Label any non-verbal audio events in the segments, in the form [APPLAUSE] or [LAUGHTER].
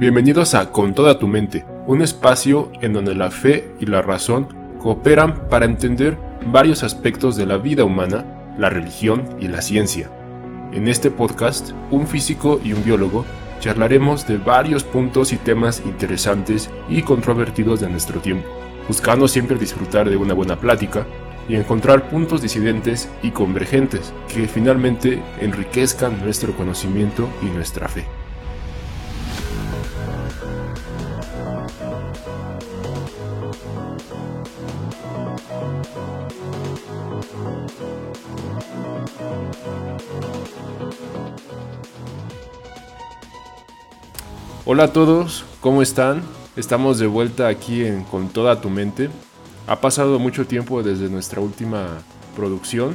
Bienvenidos a Con toda tu mente, un espacio en donde la fe y la razón cooperan para entender varios aspectos de la vida humana, la religión y la ciencia. En este podcast, un físico y un biólogo charlaremos de varios puntos y temas interesantes y controvertidos de nuestro tiempo, buscando siempre disfrutar de una buena plática y encontrar puntos disidentes y convergentes que finalmente enriquezcan nuestro conocimiento y nuestra fe. Hola a todos, ¿cómo están? Estamos de vuelta aquí en Con toda tu mente. Ha pasado mucho tiempo desde nuestra última producción.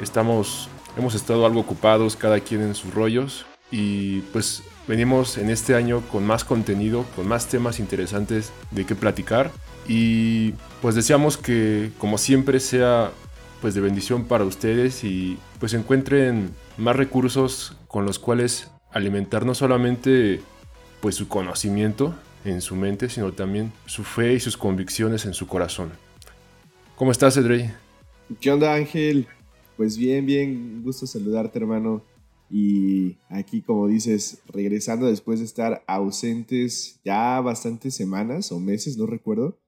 Estamos hemos estado algo ocupados cada quien en sus rollos y pues venimos en este año con más contenido, con más temas interesantes de qué platicar y pues deseamos que como siempre sea pues de bendición para ustedes y pues encuentren más recursos con los cuales alimentar no solamente pues su conocimiento en su mente, sino también su fe y sus convicciones en su corazón. ¿Cómo estás, Edrey? ¿Qué onda, Ángel? Pues bien, bien, gusto saludarte, hermano. Y aquí, como dices, regresando después de estar ausentes ya bastantes semanas o meses, no recuerdo.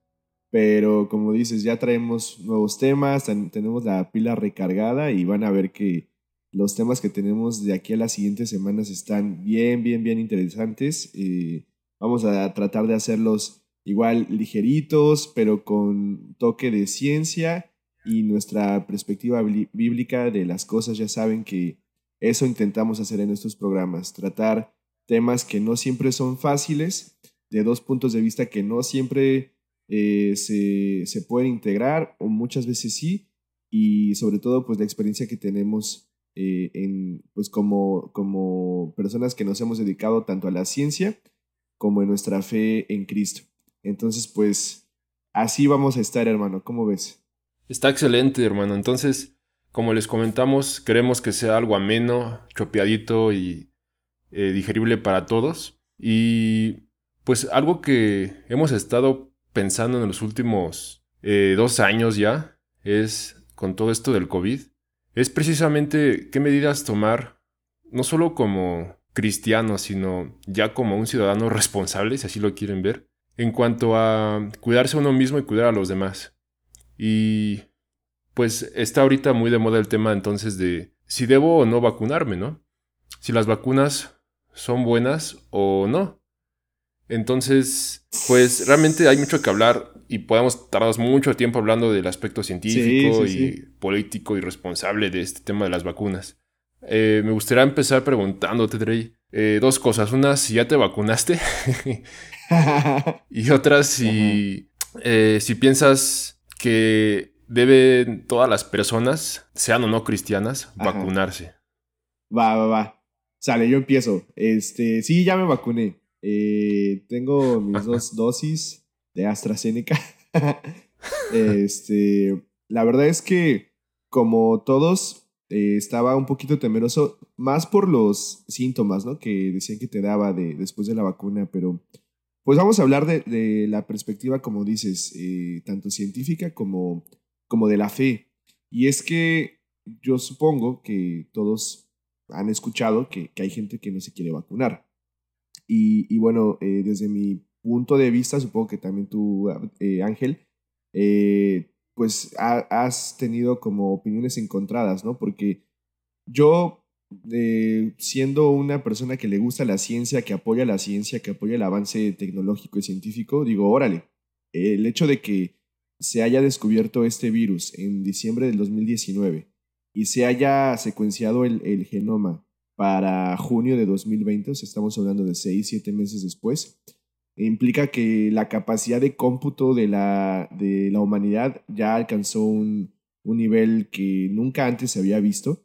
Pero como dices, ya traemos nuevos temas, tenemos la pila recargada y van a ver que los temas que tenemos de aquí a las siguientes semanas están bien, bien, bien interesantes. Eh, vamos a tratar de hacerlos igual ligeritos, pero con toque de ciencia y nuestra perspectiva bíblica de las cosas. Ya saben que eso intentamos hacer en estos programas, tratar temas que no siempre son fáciles, de dos puntos de vista que no siempre eh, se, se pueden integrar, o muchas veces sí, y sobre todo pues la experiencia que tenemos eh, en, pues como, como personas que nos hemos dedicado tanto a la ciencia como en nuestra fe en Cristo. Entonces, pues así vamos a estar, hermano. ¿Cómo ves? Está excelente, hermano. Entonces, como les comentamos, queremos que sea algo ameno, chopeadito y eh, digerible para todos. Y pues algo que hemos estado pensando en los últimos eh, dos años ya es con todo esto del COVID es precisamente qué medidas tomar, no solo como cristiano, sino ya como un ciudadano responsable, si así lo quieren ver, en cuanto a cuidarse uno mismo y cuidar a los demás. Y pues está ahorita muy de moda el tema entonces de si debo o no vacunarme, ¿no? Si las vacunas son buenas o no. Entonces, pues realmente hay mucho que hablar y podemos tardar mucho tiempo hablando del aspecto científico y político y responsable de este tema de las vacunas. Eh, me gustaría empezar preguntándote, Drey, eh, dos cosas. Una, si ya te vacunaste. [LAUGHS] y otra, si, eh, si piensas que deben todas las personas, sean o no cristianas, vacunarse. Va, va, va. Sale, yo empiezo. Este, sí, ya me vacuné. Eh, tengo mis dos dosis de AstraZeneca. [LAUGHS] este, la verdad es que, como todos, eh, estaba un poquito temeroso, más por los síntomas, ¿no? Que decían que te daba de, después de la vacuna, pero pues vamos a hablar de, la perspectiva, como dices, eh, tanto científica como, como de la fe. Y es que yo supongo que todos han escuchado que hay gente que no se quiere vacunar. Y, bueno, eh, desde mi punto de vista, supongo que también tú, eh, Ángel, eh, pues has tenido como opiniones encontradas, ¿no? Porque yo, siendo una persona que le gusta la ciencia, que apoya la ciencia, que apoya el avance tecnológico y científico, digo, órale, el hecho de que se haya descubierto este virus en diciembre del 2019 y se haya secuenciado el genoma para junio de 2020, o sea, estamos hablando de 6, 7 meses después, implica que la capacidad de cómputo de la, de la humanidad ya alcanzó un, un nivel que nunca antes se había visto.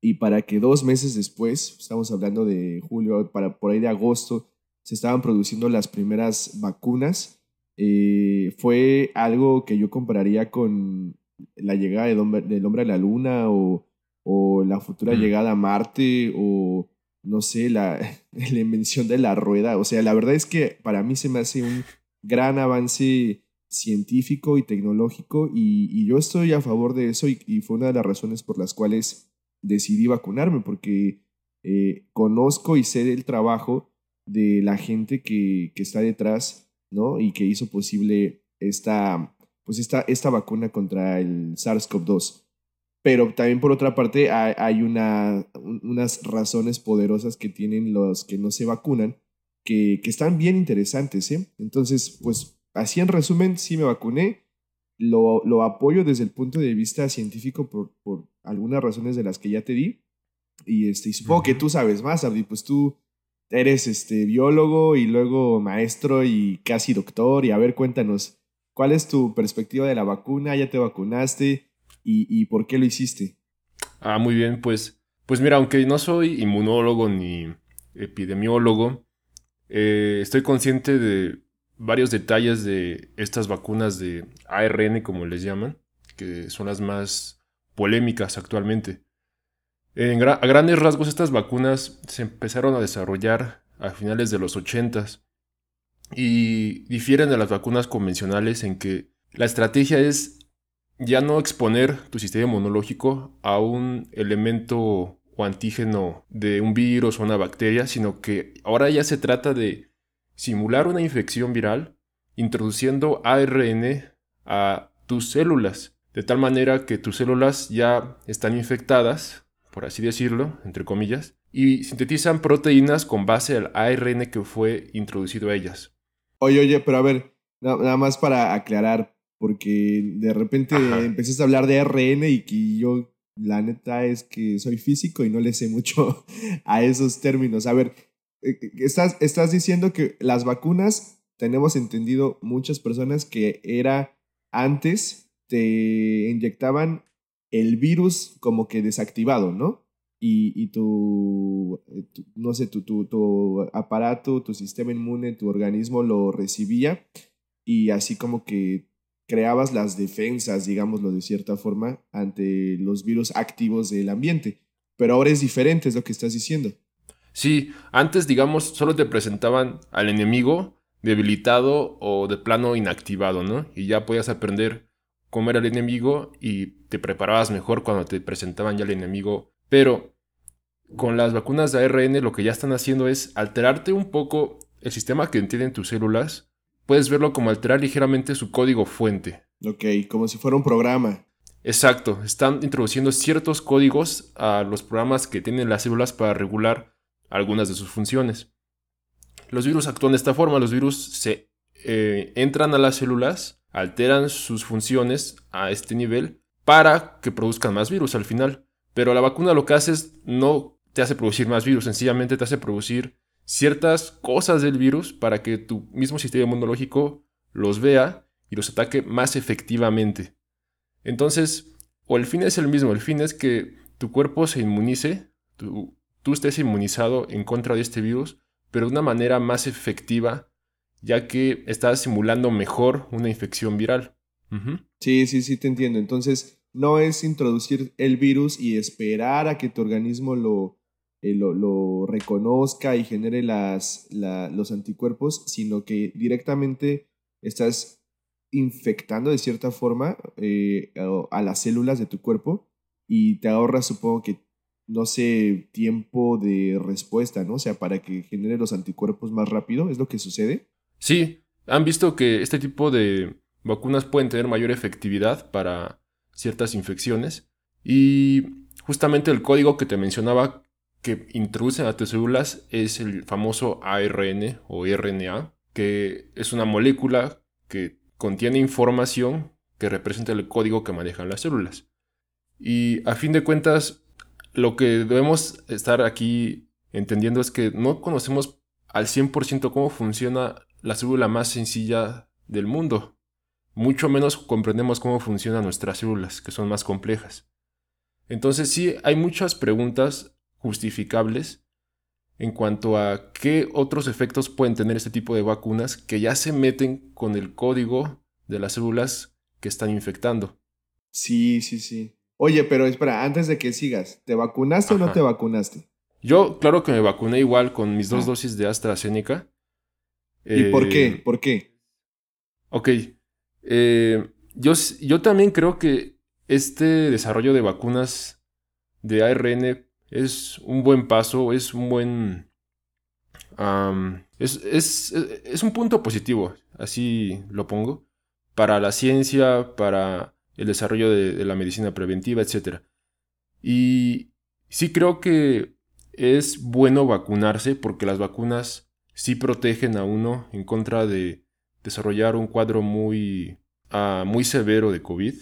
Y para que dos meses después, estamos hablando de julio, para por ahí de agosto, se estaban produciendo las primeras vacunas, eh, fue algo que yo compararía con la llegada del hombre, del hombre a la luna o o la futura llegada a Marte o no sé, la, [LAUGHS] la invención de la rueda. O sea, la verdad es que para mí se me hace un gran avance científico y tecnológico y, yo estoy a favor de eso y, fue una de las razones por las cuales decidí vacunarme porque eh, conozco y sé del trabajo de la gente que, que, está detrás, ¿no? Y que hizo posible esta, pues esta, esta vacuna contra el SARS-CoV-2. Pero también por otra parte hay, una, unas razones poderosas que tienen los que no se vacunan que, que están bien interesantes, ¿eh? Entonces, pues así en resumen, sí me vacuné. Lo, lo apoyo desde el punto de vista científico por, por algunas razones de las que ya te di. Y, este, supongo que tú sabes más, Abdi, pues tú eres este, biólogo y luego maestro y casi doctor. Y a ver, cuéntanos, ¿cuál es tu perspectiva de la vacuna? ¿Ya te vacunaste? ¿Y, por qué lo hiciste? Ah, muy bien, pues, pues mira, aunque no soy inmunólogo ni epidemiólogo, eh, estoy consciente de varios detalles de estas vacunas de ARN, como les llaman, que son las más polémicas actualmente. a grandes rasgos, estas vacunas se empezaron a desarrollar a finales de los 80 y difieren de las vacunas convencionales en que la estrategia es ya no exponer tu sistema inmunológico a un elemento o antígeno de un virus o una bacteria, sino que ahora ya se trata de simular una infección viral introduciendo ARN a tus células, de tal manera que tus células ya están infectadas, por así decirlo, entre comillas, y sintetizan proteínas con base al ARN que fue introducido a ellas. Oye, oye, pero a ver, nada más para aclarar, porque de repente empezaste a hablar de ARN y que yo, la neta es que soy físico y no le sé mucho [LAUGHS] a esos términos. A ver, eh, estás, estás diciendo que las vacunas, tenemos entendido muchas personas que era antes, te inyectaban el virus como que desactivado, ¿no? Y, y tu, eh, no sé, tu, tu, tu, aparato, tu sistema inmune, tu organismo lo recibía y así como que creabas las defensas, digámoslo de cierta forma, ante los virus activos del ambiente. Pero ahora es diferente, es lo que estás diciendo. Sí, antes, digamos, solo te presentaban al enemigo debilitado o de plano inactivado, ¿no? Y ya podías aprender cómo era el enemigo y te preparabas mejor cuando te presentaban ya el enemigo. Pero con las vacunas de ARN lo que ya están haciendo es alterarte un poco el sistema que entienden tus células. Puedes verlo como alterar ligeramente su código fuente. Ok, como si fuera un programa. Exacto, están introduciendo ciertos códigos a los programas que tienen las células para regular algunas de sus funciones. Los virus actúan de esta forma, los virus se eh, entran a las células, alteran sus funciones a este nivel para que produzcan más virus al final. Pero la vacuna lo que hace es no te hace producir más virus, sencillamente te hace producir ciertas cosas del virus para que tu mismo sistema inmunológico los vea y los ataque más efectivamente. Entonces, o el fin es el mismo, el fin es que tu cuerpo se inmunice, tu tú estés inmunizado en contra de este virus, pero de una manera más efectiva, ya que estás simulando mejor una infección viral. Sí, sí, sí, te entiendo. Entonces, no es introducir el virus y esperar a que tu organismo lo, eh, lo, reconozca y genere las, los anticuerpos, sino que directamente estás infectando de cierta forma eh, a las células de tu cuerpo y te ahorras, supongo que no sé, tiempo de respuesta, ¿no? O sea, para que genere los anticuerpos más rápido, ¿es lo que sucede? Sí, han visto que este tipo de vacunas pueden tener mayor efectividad para ciertas infecciones y justamente el código que te mencionaba que introducen a tus células es el famoso ARN o RNA, que es una molécula que contiene información que representa el código que manejan las células. Y a fin de cuentas, lo que debemos estar aquí entendiendo es que no conocemos al 100% cómo funciona la célula más sencilla del mundo. Mucho menos comprendemos cómo funcionan nuestras células, que son más complejas. Entonces sí, hay muchas preguntas justificables en cuanto a qué otros efectos pueden tener este tipo de vacunas que ya se meten con el código de las células que están infectando. Sí, sí, sí. Oye, pero espera, antes de que sigas, ¿te vacunaste o no te vacunaste? Yo, claro que me vacuné igual con mis dos ah. dosis de AstraZeneca. ¿Y por qué? Eh, ¿Por qué? Ok. Eh, yo, yo también creo que este desarrollo de vacunas de ARN es un buen paso, es un buen... es, un punto positivo, así lo pongo, para la ciencia, para el desarrollo de, de la medicina preventiva, etc. Y sí creo que es bueno vacunarse porque las vacunas sí protegen a uno en contra de desarrollar un cuadro muy, ah, muy severo de COVID,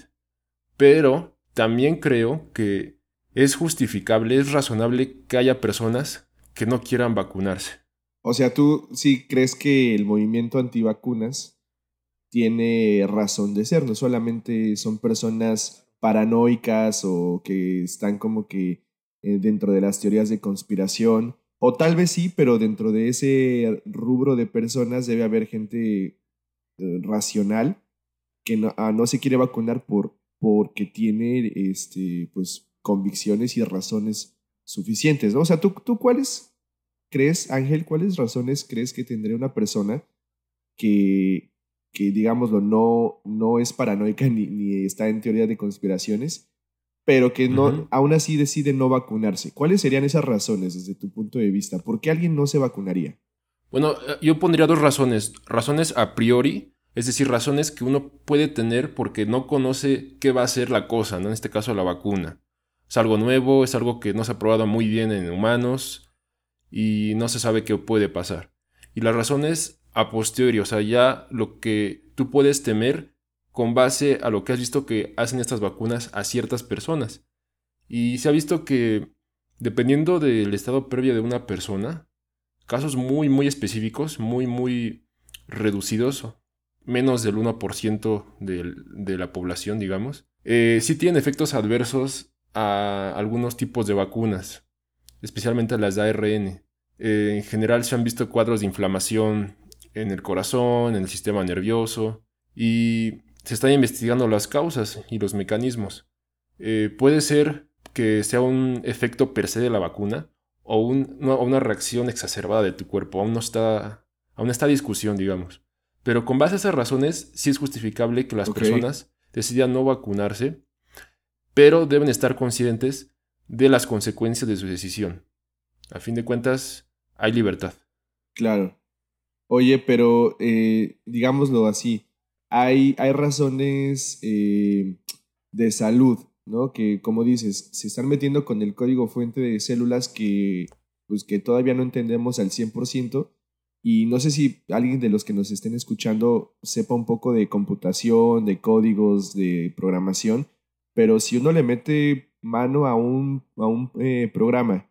pero también creo que es justificable, es razonable que haya personas que no quieran vacunarse. O sea, tú sí crees que el movimiento antivacunas tiene razón de ser, no solamente son personas paranoicas o que están como que eh, dentro de las teorías de conspiración, o tal vez sí, pero dentro de ese rubro de personas debe haber gente eh, racional que no, ah, no, se quiere vacunar por, porque tiene este, pues, convicciones y razones suficientes. ¿no? O sea, ¿tú, ¿tú cuáles crees, Ángel, cuáles razones crees que tendría una persona que, que digámoslo, no, no es paranoica ni, ni está en teoría de conspiraciones, pero que no, aún así decide no vacunarse. ¿Cuáles serían esas razones desde tu punto de vista? ¿Por qué alguien no se vacunaría? Bueno, eh, yo pondría dos razones. Razones a priori, es decir, razones que uno puede tener porque no conoce qué va a ser la cosa, ¿no? En este caso la vacuna. Es algo nuevo, es algo que no se ha probado muy bien en humanos y no se sabe qué puede pasar. Y las razones a posteriori, o sea, ya lo que tú puedes temer con base a lo que has visto que hacen estas vacunas a ciertas personas. Y se ha visto que, dependiendo del estado previo de una persona, casos muy, muy específicos, muy, muy reducidos, menos del 1% de, de la población, digamos, eh, sí tienen efectos adversos a algunos tipos de vacunas, especialmente las de ARN. Eh, en general se han visto cuadros de inflamación en el corazón, en el sistema nervioso, y se están investigando las causas y los mecanismos. Eh, puede ser que sea un efecto per se de la vacuna o una, reacción exacerbada de tu cuerpo. Aún no está, aún está discusión, digamos. Pero con base a esas razones, sí es justificable que las personas decidan no vacunarse, pero deben estar conscientes de las consecuencias de su decisión. A fin de cuentas, hay libertad. Claro. Oye, pero eh, digámoslo así, hay, hay razones eh, de salud, ¿no? Que, como dices, se están metiendo con el código fuente de células que, pues, que todavía no entendemos al 100%. Y no sé si alguien de los que nos estén escuchando sepa un poco de computación, de códigos, de programación, pero si uno le mete mano a un, a un eh, programa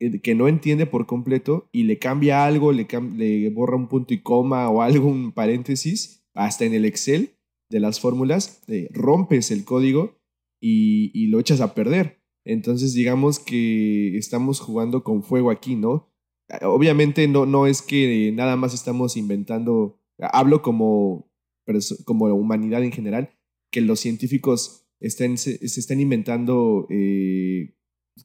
eh, que no entiende por completo y le cambia algo, le, le borra un punto y coma o algo, un paréntesis, hasta en el Excel de las fórmulas, eh, rompes el código y, lo echas a perder. Entonces digamos que estamos jugando con fuego aquí, ¿no? Obviamente no, no es que nada más estamos inventando, hablo como, como humanidad en general, que los científicos estén, se, están inventando eh,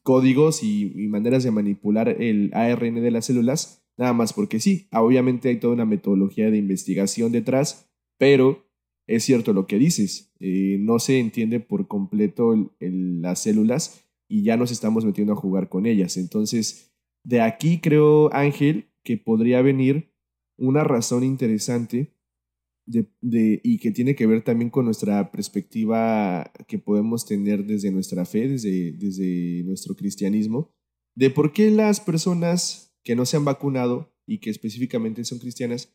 códigos y, maneras de manipular el ARN de las células, nada más porque sí, obviamente hay toda una metodología de investigación detrás pero es cierto lo que dices, eh, no se entiende por completo las células y ya nos estamos metiendo a jugar con ellas. Entonces, de aquí creo, Ángel, que podría venir una razón interesante y que tiene que ver también con nuestra perspectiva que podemos tener desde nuestra fe, desde, desde nuestro cristianismo, de por qué las personas que no se han vacunado y que específicamente son cristianas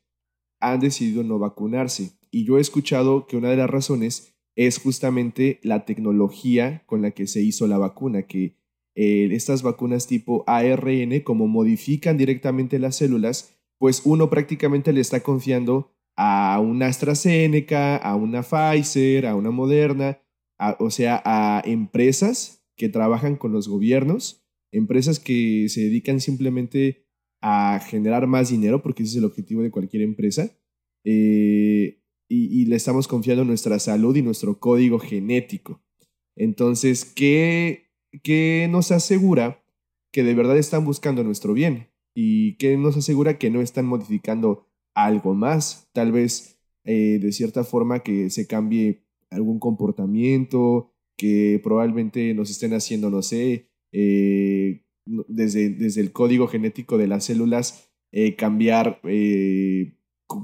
han decidido no vacunarse. Y yo he escuchado que una de las razones es justamente la tecnología con la que se hizo la vacuna, que eh, estas vacunas tipo ARN, como modifican directamente las células, pues uno prácticamente le está confiando a una AstraZeneca, a una Pfizer, a una Moderna, o sea, a empresas que trabajan con los gobiernos, empresas que se dedican simplemente a generar más dinero, porque ese es el objetivo de cualquier empresa, eh, y, le estamos confiando nuestra salud y nuestro código genético. Entonces, ¿qué, ¿qué nos asegura que de verdad están buscando nuestro bien y que nos asegura que no están modificando algo más, tal vez eh, de cierta forma que se cambie algún comportamiento, que probablemente nos estén haciendo, no sé, eh, desde, desde el código genético de las células, eh, cambiar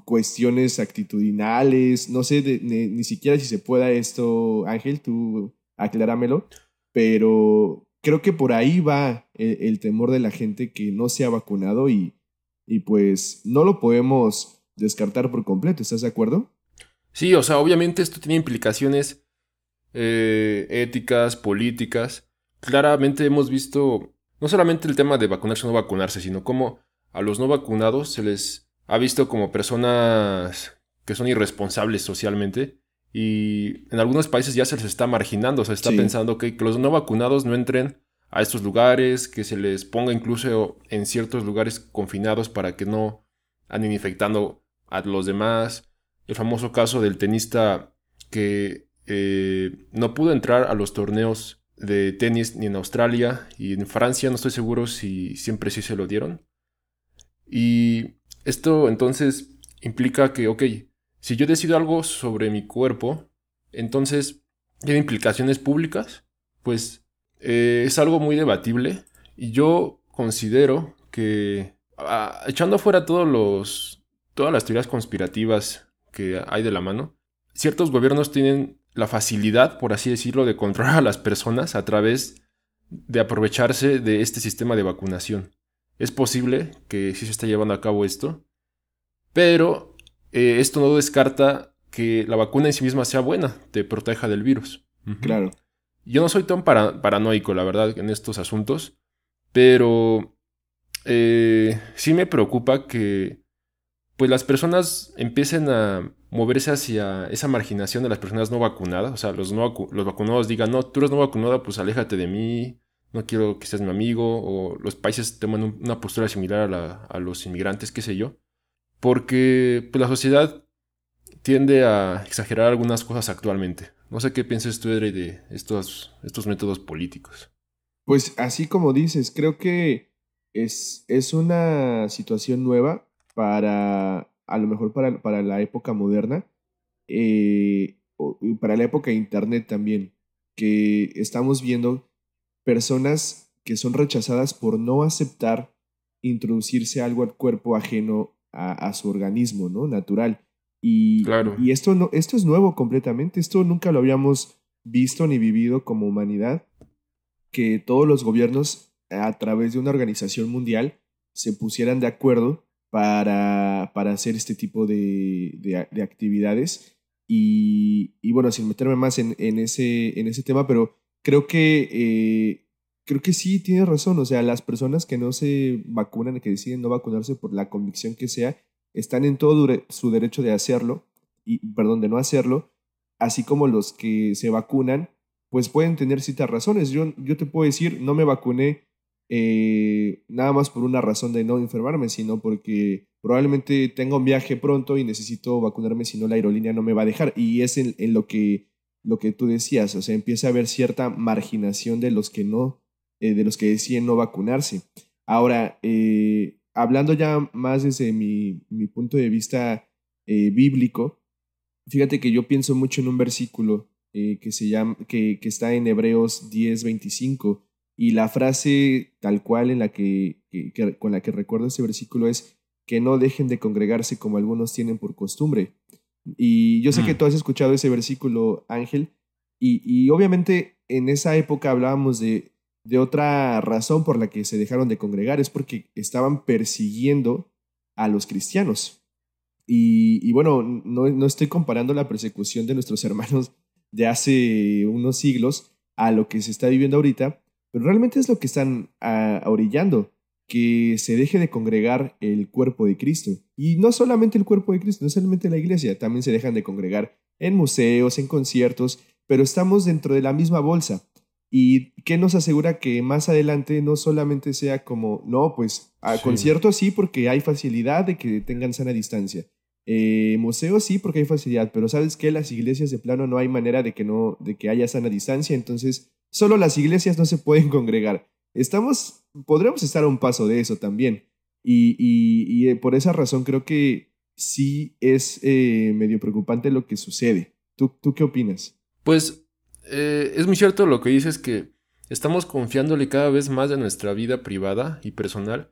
cuestiones actitudinales, no sé ni, siquiera si se pueda esto, Ángel, tú acláramelo, pero creo que por ahí va el, temor de la gente que no se ha vacunado y, y pues no lo podemos descartar por completo, ¿estás de acuerdo? Sí, o sea, obviamente esto tiene implicaciones eh, éticas, políticas. Claramente hemos visto no solamente el tema de vacunarse o no vacunarse, sino cómo a los no vacunados se les ha visto como personas que son irresponsables socialmente y en algunos países ya se les está marginando, se está pensando que, que los no vacunados no entren a estos lugares, que se les ponga incluso en ciertos lugares confinados para que no anden infectando a los demás. El famoso caso del tenista que eh, no pudo entrar a los torneos de tenis ni en Australia y en Francia, no estoy seguro si siempre sí se lo dieron. Y esto entonces implica que, ok, si yo decido algo sobre mi cuerpo, entonces tiene implicaciones públicas, pues eh, es algo muy debatible y yo considero que echando fuera todos los, todas las teorías conspirativas que hay de la mano, ciertos gobiernos tienen la facilidad, por así decirlo, de controlar a las personas a través de aprovecharse de este sistema de vacunación. Es posible que sí se está llevando a cabo esto, pero eh, esto no descarta que la vacuna en sí misma sea buena, te proteja del virus. Claro. Yo no soy tan paranoico, la verdad, en estos asuntos, pero eh, sí me preocupa que pues las personas empiecen a moverse hacia esa marginación de las personas no vacunadas. O sea, los, no vacunados digan, no, tú eres no vacunada, pues aléjate de mí, no quiero que seas mi amigo, o los países toman una postura similar a, los inmigrantes, qué sé yo, porque pues, la sociedad tiende a exagerar algunas cosas actualmente. No sé qué piensas tú, Edre, de estos, métodos políticos. Pues así como dices, creo que es, una situación nueva para, a lo mejor para, la época moderna, eh, para la época de Internet también, que estamos viendo personas que son rechazadas por no aceptar introducirse algo al cuerpo ajeno a, su organismo, ¿no? Natural. Y, claro. y esto, no, esto es nuevo completamente, esto nunca lo habíamos visto ni vivido como humanidad, que todos los gobiernos a través de una organización mundial se pusieran de acuerdo para, para hacer este tipo de, de, actividades. Y, y, bueno, sin meterme más en, en, ese, en ese tema, pero creo que, eh, creo que sí tiene razón. O sea, las personas que no se vacunan, que deciden no vacunarse por la convicción que sea, están en todo su derecho de hacerlo, y, perdón, de no hacerlo, así como los que se vacunan, pues pueden tener ciertas razones. Yo, yo te puedo decir, no me vacuné eh, nada más por una razón de no enfermarme, sino porque probablemente tenga un viaje pronto y necesito vacunarme, si no la aerolínea no me va a dejar. Y es en, lo que lo que tú decías, o sea, empieza a haber cierta marginación de los que no, eh, de los que deciden no vacunarse. Ahora, eh, hablando ya más desde mi, mi punto de vista eh, bíblico, fíjate que yo pienso mucho en un versículo que, se llama, que, que, está en Hebreos 10, 25, y la frase tal cual en la que, que, con la que recuerdo ese versículo es que no dejen de congregarse como algunos tienen por costumbre, y yo sé que mm. tú has escuchado ese versículo, Ángel, y, y obviamente en esa época hablábamos de, de, otra razón por la que se dejaron de congregar, es porque estaban persiguiendo a los cristianos. Y, bueno, no, no, estoy comparando la persecución de nuestros [LAUGHS] hermanos de hace unos siglos a lo que se está viviendo ahorita, pero realmente es lo que están a, orillando que se deje de congregar el cuerpo de Cristo. Y no solamente el cuerpo de Cristo, no solamente la iglesia, también se dejan de congregar en museos, en conciertos, pero estamos dentro de la misma bolsa. ¿Y qué nos asegura que más adelante no solamente sea como, no, pues a conciertos sí porque hay facilidad de que tengan sana distancia. Eh, museos sí porque hay facilidad, pero sabes que las iglesias de plano no hay manera de que no, de que haya sana distancia, entonces solo las iglesias no se pueden congregar. estamos, podríamos estar a un paso de eso también. Y, y, eh, por esa razón creo que sí es eh, medio preocupante lo que sucede. ¿Tú, tú qué opinas? Pues eh, es muy cierto lo que dices que estamos confiándole cada vez más de nuestra vida privada y personal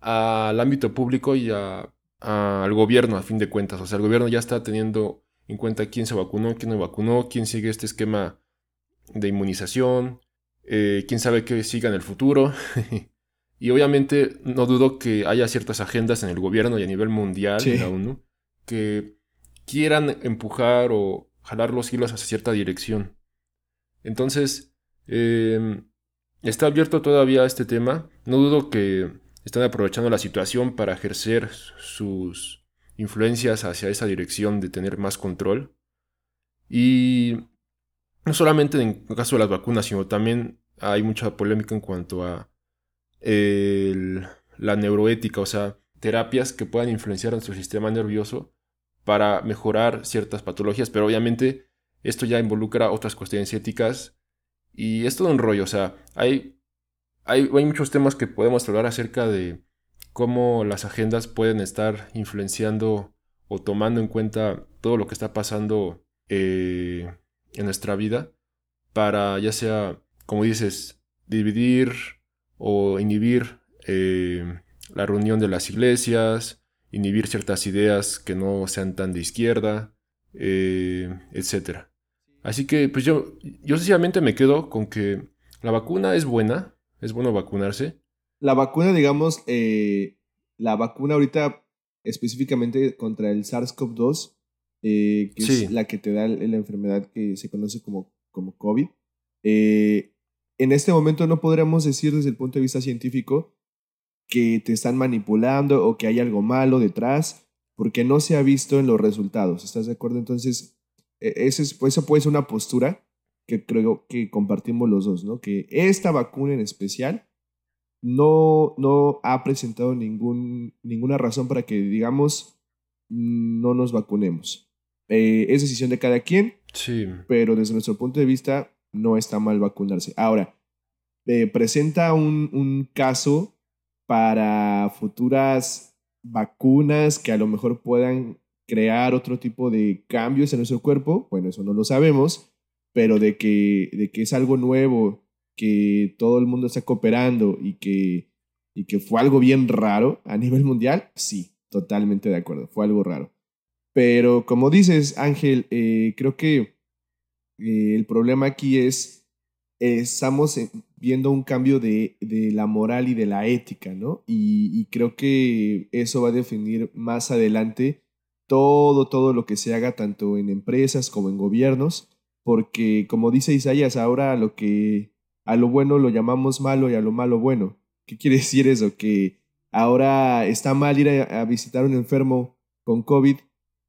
al ámbito público y al gobierno, a fin de cuentas. O sea, el gobierno ya está teniendo en cuenta quién se vacunó, quién no vacunó, quién sigue este esquema de inmunización, eh, quién sabe qué siga en el futuro. [LAUGHS] y obviamente no dudo que haya ciertas agendas en el gobierno y a nivel mundial, en la ONU, que quieran empujar o jalar los hilos hacia cierta dirección. Entonces, em, está abierto todavía este tema. No dudo que están aprovechando la situación para ejercer sus influencias hacia esa dirección de tener más control. Y no solamente en el caso de las vacunas, sino también hay mucha polémica en cuanto a la neuroética, o sea, terapias que puedan influenciar nuestro sistema nervioso para mejorar ciertas patologías, pero obviamente esto ya involucra otras cuestiones éticas y es todo un rollo, o sea, hay, hay, muchos temas que podemos hablar acerca de cómo las agendas pueden estar influenciando o tomando en cuenta todo lo que está pasando eh, en nuestra vida para ya sea, como dices, dividir o inhibir eh, la reunión de las iglesias, inhibir ciertas ideas que no sean tan de izquierda, eh, etc. Así que pues yo, yo sencillamente me quedo con que la vacuna es buena, es bueno vacunarse. La vacuna, digamos, eh, la vacuna ahorita específicamente contra el SARS-CoV-2, eh, que es la que te da la enfermedad que se conoce como, como COVID. en este momento no podríamos decir desde el punto de vista científico que te están manipulando o que hay algo malo detrás, porque no se ha visto en los resultados. ¿Estás de acuerdo? Entonces, e, ese es, puede ser una postura que creo que compartimos los dos, ¿no? Que esta vacuna en especial no, no ha presentado ningún, ninguna razón para que, digamos, no nos vacunemos. Eh, es decisión de cada quien, sí. pero desde nuestro punto de vista no está mal vacunarse. Ahora, eh, presenta un, un caso para futuras vacunas que a lo mejor puedan crear otro tipo de cambios en nuestro cuerpo, bueno, eso no lo sabemos, pero de que, de que es algo nuevo, que todo el mundo está cooperando y que, y que fue algo bien raro a nivel mundial, sí, totalmente de acuerdo, fue algo raro. Pero como dices, Ángel, eh, creo que eh, el problema aquí es, estamos viendo un cambio de, la moral y de la ética, ¿no? Y, creo que eso va a definir más adelante todo, todo lo que se haga tanto en empresas como en gobiernos, porque como dice Isaías, ahora lo que a lo bueno lo llamamos malo y a lo malo bueno. ¿Qué quiere [LAUGHS] decir eso? Que ahora está mal ir a, a visitar a un enfermo con COVID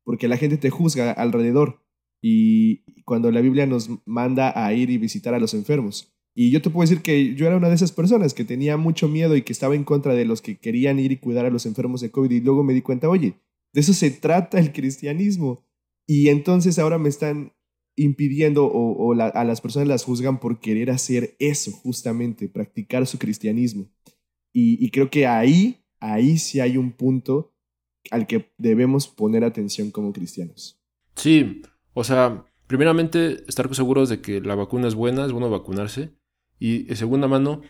porque la gente te juzga alrededor y cuando la Biblia nos manda a ir y visitar a los enfermos. Y yo te puedo decir que yo era una de esas personas que tenía mucho miedo y que estaba en contra de los que querían ir y cuidar a los enfermos de COVID. Y luego me di cuenta, oye, de eso se trata el cristianismo. Y entonces ahora me están impidiendo o, a las personas las juzgan por querer hacer eso, justamente, practicar su cristianismo. Y, creo que ahí, ahí sí hay un punto al que debemos poner atención como cristianos. Sí, o sea, primeramente estar seguros de que la vacuna es buena, es bueno vacunarse. Y de segunda mano,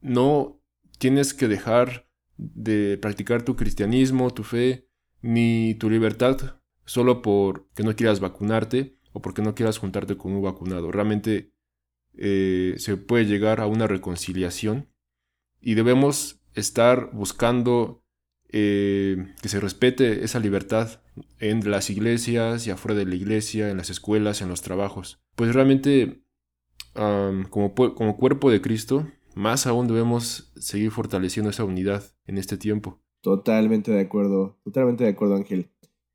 no tienes que dejar de practicar tu cristianismo, tu fe, ni tu libertad solo porque no quieras vacunarte o porque no quieras juntarte con un vacunado. Realmente eh, se puede llegar a una reconciliación y debemos estar buscando eh, que se respete esa libertad en las iglesias y afuera de la iglesia, en las escuelas, en los trabajos. Pues realmente como, como cuerpo de Cristo, más aún debemos seguir fortaleciendo esa unidad en este tiempo. Totalmente de acuerdo, totalmente de acuerdo, Ángel.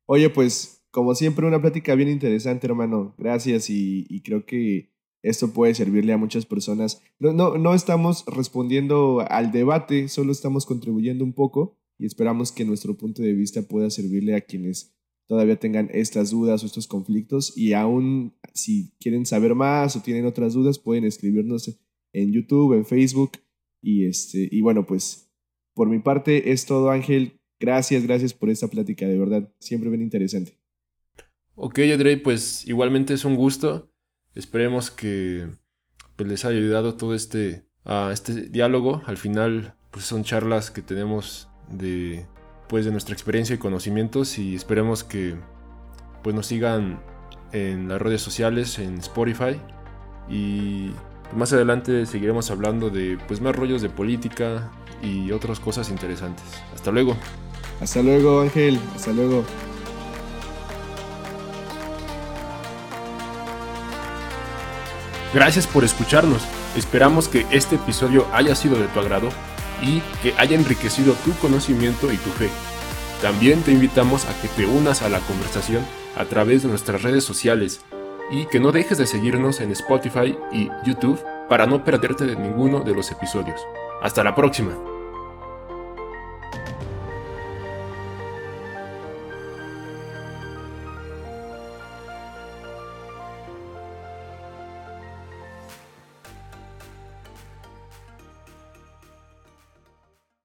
Oye, pues, como siempre, una plática bien interesante, hermano. Gracias y, creo que esto puede servirle a muchas personas. No, no, no estamos respondiendo al debate, solo estamos contribuyendo un poco y esperamos que nuestro punto de vista pueda servirle a quienes todavía tengan estas dudas o estos conflictos y aún si quieren saber más o tienen otras dudas pueden escribirnos en YouTube, en Facebook Y, este, y bueno, pues por mi parte es todo, Ángel. Gracias, gracias por esta plática, de verdad. Siempre bien interesante. Ok, Andrei, pues igualmente es un gusto. Esperemos que pues, les haya ayudado todo este, a este diálogo. Al final, pues son charlas que tenemos de, pues, de nuestra experiencia y conocimientos y esperemos que pues, nos sigan en las redes sociales, en Spotify y más adelante seguiremos hablando de pues, más rollos de política y otras cosas interesantes. Hasta luego. Hasta luego, Ángel. Hasta luego. Gracias por escucharnos. Esperamos que este episodio haya sido de tu agrado y que haya enriquecido tu conocimiento y tu fe. También te invitamos a que te unas a la conversación a través de nuestras redes sociales y que no dejes de seguirnos en Spotify y YouTube para no perderte de ninguno de los episodios. Hasta la próxima.